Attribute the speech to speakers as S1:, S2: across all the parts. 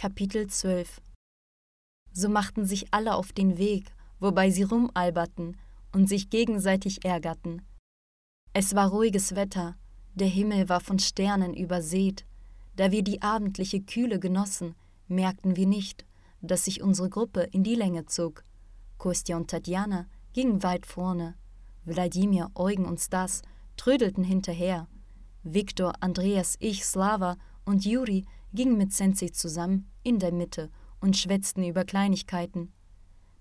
S1: Kapitel 12 So machten sich alle auf den Weg, wobei sie rumalberten und sich gegenseitig ärgerten. Es war ruhiges Wetter, der Himmel war von Sternen übersät. Da wir die abendliche Kühle genossen, merkten wir nicht, dass sich unsere Gruppe in die Länge zog. Kostja und Tatjana gingen weit vorne. Wladimir, Eugen und Stas trödelten hinterher. Viktor, Andreas, ich, Slava und Juri gingen mit Sensei zusammen in der Mitte und schwätzten über Kleinigkeiten.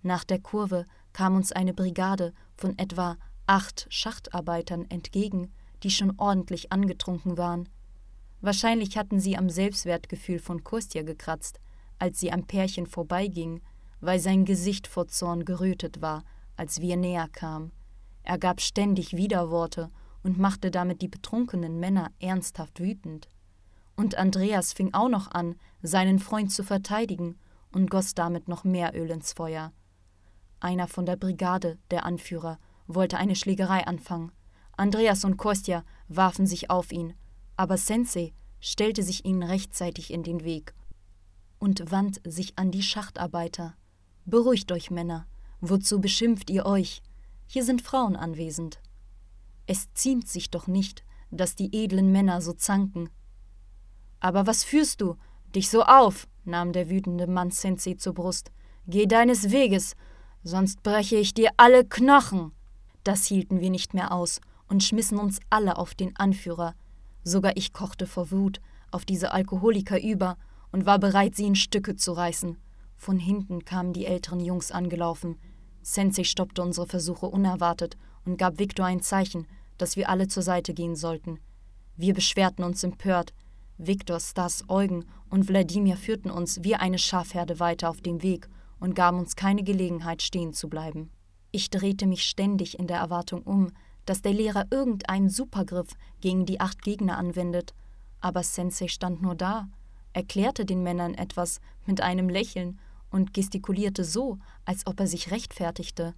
S1: Nach der Kurve kam uns eine Brigade von etwa acht Schachtarbeitern entgegen, die schon ordentlich angetrunken waren. Wahrscheinlich hatten sie am Selbstwertgefühl von Kostja gekratzt, als sie am Pärchen vorbeiging, weil sein Gesicht vor Zorn gerötet war, als wir näher kamen. Er gab ständig Widerworte und machte damit die betrunkenen Männer ernsthaft wütend. Und Andreas fing auch noch an, seinen Freund zu verteidigen und goss damit noch mehr Öl ins Feuer. Einer von der Brigade, der Anführer, wollte eine Schlägerei anfangen. Andreas und Kostja warfen sich auf ihn, aber Sensei stellte sich ihnen rechtzeitig in den Weg und wandt sich an die Schachtarbeiter. Beruhigt euch, Männer. Wozu beschimpft ihr euch? Hier sind Frauen anwesend. Es ziemt sich doch nicht, dass die edlen Männer so zanken. Aber was führst du? Dich so auf, nahm der wütende Mann Sensei zur Brust. Geh deines Weges, sonst breche ich dir alle Knochen. Das hielten wir nicht mehr aus und schmissen uns alle auf den Anführer. Sogar ich kochte vor Wut auf diese Alkoholiker über und war bereit, sie in Stücke zu reißen. Von hinten kamen die älteren Jungs angelaufen. Sensei stoppte unsere Versuche unerwartet und gab Viktor ein Zeichen, dass wir alle zur Seite gehen sollten. Wir beschwerten uns empört. Viktor, Stas, Eugen und Wladimir führten uns wie eine Schafherde weiter auf dem Weg und gaben uns keine Gelegenheit, stehen zu bleiben. Ich drehte mich ständig in der Erwartung um, dass der Lehrer irgendeinen Supergriff gegen die acht Gegner anwendet, aber Sensei stand nur da, erklärte den Männern etwas mit einem Lächeln und gestikulierte so, als ob er sich rechtfertigte.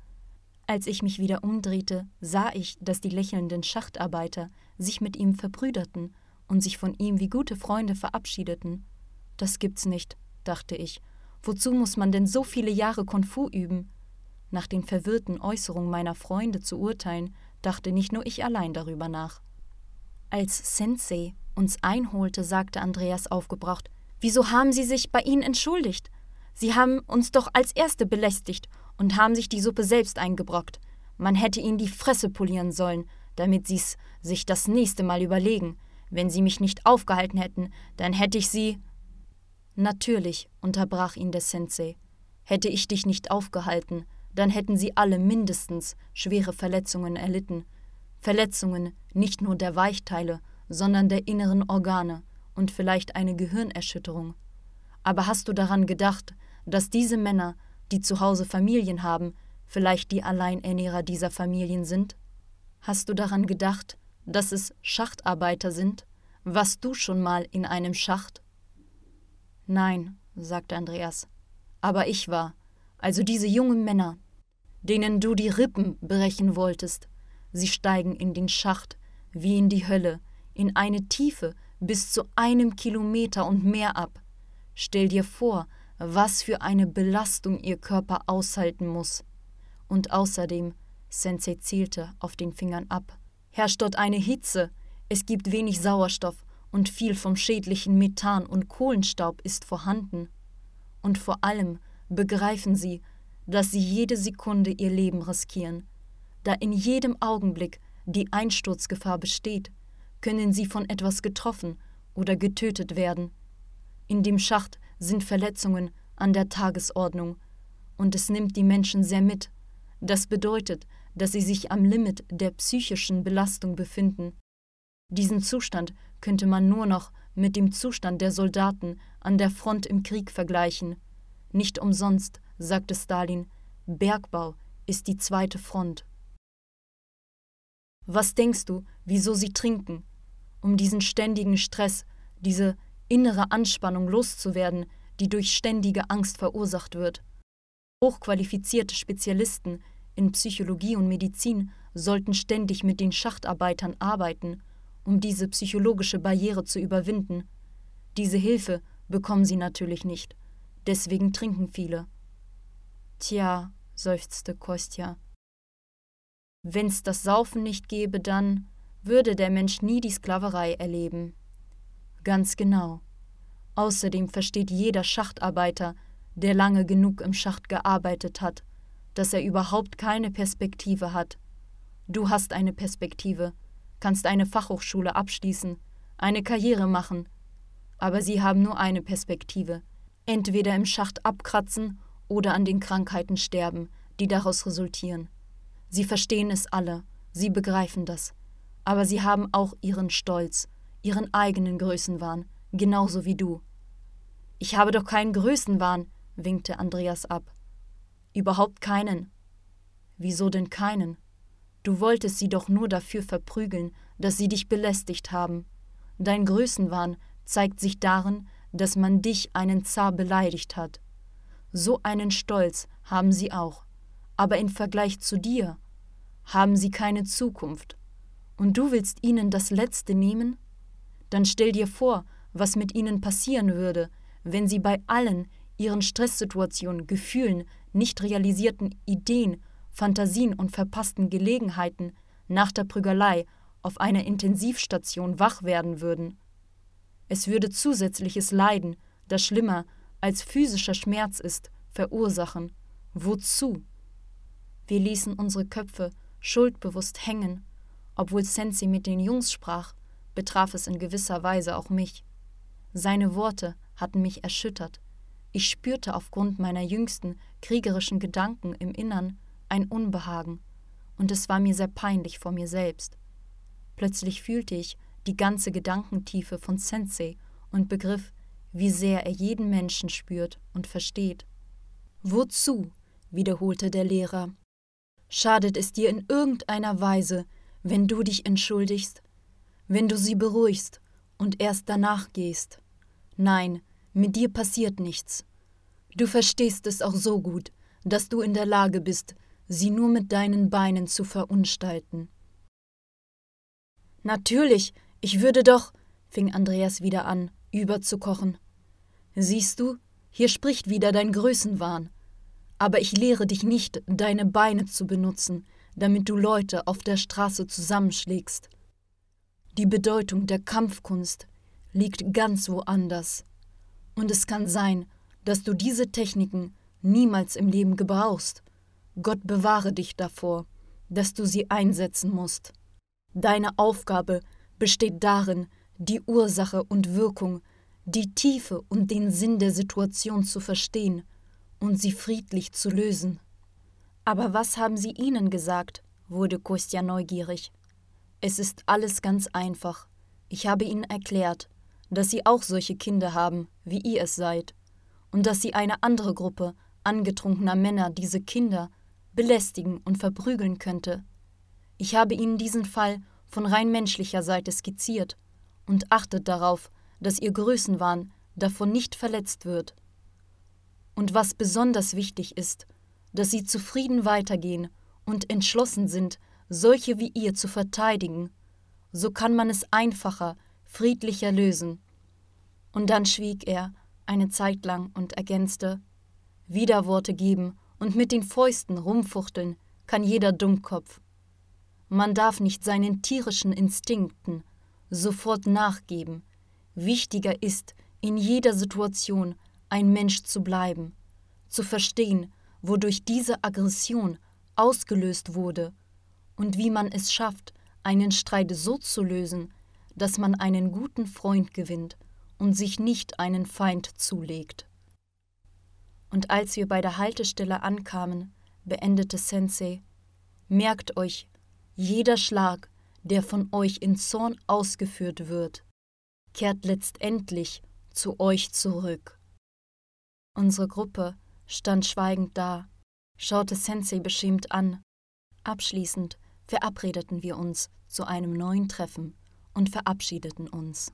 S1: Als ich mich wieder umdrehte, sah ich, dass die lächelnden Schachtarbeiter sich mit ihm verbrüderten und sich von ihm wie gute Freunde verabschiedeten. Das gibt's nicht, dachte ich. Wozu muss man denn so viele Jahre Kung Fu üben? Nach den verwirrten Äußerungen meiner Freunde zu urteilen, dachte nicht nur ich allein darüber nach. Als Sensei uns einholte, sagte Andreas aufgebracht: Wieso haben Sie sich bei Ihnen entschuldigt? Sie haben uns doch als Erste belästigt und haben sich die Suppe selbst eingebrockt. Man hätte Ihnen die Fresse polieren sollen, damit Sie's sich das nächste Mal überlegen. Wenn Sie mich nicht aufgehalten hätten, dann hätte ich Sie. Natürlich, unterbrach ihn der Sensei. Hätte ich dich nicht aufgehalten, dann hätten sie alle mindestens schwere Verletzungen erlitten. Verletzungen nicht nur der Weichteile, sondern der inneren Organe und vielleicht eine Gehirnerschütterung. Aber hast du daran gedacht, dass diese Männer, die zu Hause Familien haben, vielleicht die Alleinernährer dieser Familien sind? Hast du daran gedacht, dass es Schachtarbeiter sind? Warst du schon mal in einem Schacht? Nein, sagte Andreas, aber ich war, also diese jungen Männer, denen du die Rippen brechen wolltest. Sie steigen in den Schacht wie in die Hölle, in eine Tiefe bis zu einem Kilometer und mehr ab. Stell dir vor, was für eine Belastung ihr Körper aushalten muss. Und außerdem, Sensei zielte auf den Fingern ab, herrscht dort eine Hitze, es gibt wenig Sauerstoff und viel vom schädlichen Methan und Kohlenstaub ist vorhanden. Und vor allem begreifen sie, dass sie jede Sekunde ihr Leben riskieren. Da in jedem Augenblick die Einsturzgefahr besteht, können sie von etwas getroffen oder getötet werden. In dem Schacht sind Verletzungen an der Tagesordnung, und es nimmt die Menschen sehr mit. Das bedeutet, dass sie sich am Limit der psychischen Belastung befinden. Diesen Zustand könnte man nur noch mit dem Zustand der Soldaten an der Front im Krieg vergleichen. Nicht umsonst, sagte Stalin, Bergbau ist die zweite Front. Was denkst du, wieso sie trinken? Um diesen ständigen Stress, diese innere Anspannung loszuwerden, die durch ständige Angst verursacht wird. Hochqualifizierte Spezialisten in Psychologie und Medizin sollten ständig mit den Schachtarbeitern arbeiten, um diese psychologische Barriere zu überwinden. Diese Hilfe bekommen sie natürlich nicht. Deswegen trinken viele. Tja, seufzte Kostja. Wenn's das Saufen nicht gäbe, dann würde der Mensch nie die Sklaverei erleben. Ganz genau. Außerdem versteht jeder Schachtarbeiter, der lange genug im Schacht gearbeitet hat, dass er überhaupt keine Perspektive hat. Du hast eine Perspektive, kannst eine Fachhochschule abschließen, eine Karriere machen, aber sie haben nur eine Perspektive, entweder im Schacht abkratzen oder an den Krankheiten sterben, die daraus resultieren. Sie verstehen es alle, sie begreifen das, aber sie haben auch ihren Stolz, ihren eigenen Größenwahn, genauso wie du. Ich habe doch keinen Größenwahn, winkte Andreas ab. Überhaupt keinen. Wieso denn keinen? Du wolltest sie doch nur dafür verprügeln, dass sie dich belästigt haben. Dein Größenwahn zeigt sich darin, dass man dich einen Zar beleidigt hat. So einen Stolz haben sie auch, aber im Vergleich zu dir haben sie keine Zukunft. Und du willst ihnen das Letzte nehmen? Dann stell dir vor, was mit ihnen passieren würde, wenn sie bei allen ihren Stresssituationen, Gefühlen, nicht realisierten Ideen, Fantasien und verpassten Gelegenheiten nach der Prügelei auf einer Intensivstation wach werden würden. Es würde zusätzliches Leiden, das schlimmer als physischer Schmerz ist, verursachen. Wozu? Wir ließen unsere Köpfe schuldbewusst hängen. Obwohl Sensi mit den Jungs sprach, betraf es in gewisser Weise auch mich. Seine Worte hatten mich erschüttert. Ich spürte aufgrund meiner jüngsten kriegerischen Gedanken im Innern ein Unbehagen, und es war mir sehr peinlich vor mir selbst. Plötzlich fühlte ich die ganze Gedankentiefe von Sensei und begriff, wie sehr er jeden Menschen spürt und versteht. Wozu? wiederholte der Lehrer. Schadet es dir in irgendeiner Weise, wenn du dich entschuldigst, wenn du sie beruhigst und erst danach gehst? Nein, mit dir passiert nichts. Du verstehst es auch so gut, dass du in der Lage bist, sie nur mit deinen Beinen zu verunstalten. Natürlich, ich würde doch, fing Andreas wieder an, überzukochen. Siehst du, hier spricht wieder dein Größenwahn. Aber ich lehre dich nicht, deine Beine zu benutzen, damit du Leute auf der Straße zusammenschlägst. Die Bedeutung der Kampfkunst liegt ganz woanders. Und es kann sein, dass du diese Techniken niemals im Leben gebrauchst. Gott bewahre dich davor, dass du sie einsetzen musst. Deine Aufgabe besteht darin, die Ursache und Wirkung, die Tiefe und den Sinn der Situation zu verstehen und sie friedlich zu lösen. Aber was haben sie ihnen gesagt? wurde Kostja neugierig. Es ist alles ganz einfach. Ich habe ihnen erklärt, dass sie auch solche Kinder haben, wie ihr es seid, und dass sie eine andere Gruppe angetrunkener Männer diese Kinder belästigen und verprügeln könnte. Ich habe ihnen diesen Fall von rein menschlicher Seite skizziert und achtet darauf, dass ihr Größenwahn davon nicht verletzt wird. Und was besonders wichtig ist, dass sie zufrieden weitergehen und entschlossen sind, solche wie ihr zu verteidigen, so kann man es einfacher, friedlicher lösen. Und dann schwieg er eine Zeit lang und ergänzte Widerworte geben und mit den Fäusten rumfuchteln kann jeder Dummkopf. Man darf nicht seinen tierischen Instinkten sofort nachgeben. Wichtiger ist, in jeder Situation ein Mensch zu bleiben, zu verstehen, wodurch diese Aggression ausgelöst wurde und wie man es schafft, einen Streit so zu lösen, dass man einen guten Freund gewinnt und sich nicht einen Feind zulegt. Und als wir bei der Haltestelle ankamen, beendete Sensei, merkt euch, jeder Schlag, der von euch in Zorn ausgeführt wird, kehrt letztendlich zu euch zurück. Unsere Gruppe stand schweigend da, schaute Sensei beschämt an. Abschließend verabredeten wir uns zu einem neuen Treffen und verabschiedeten uns.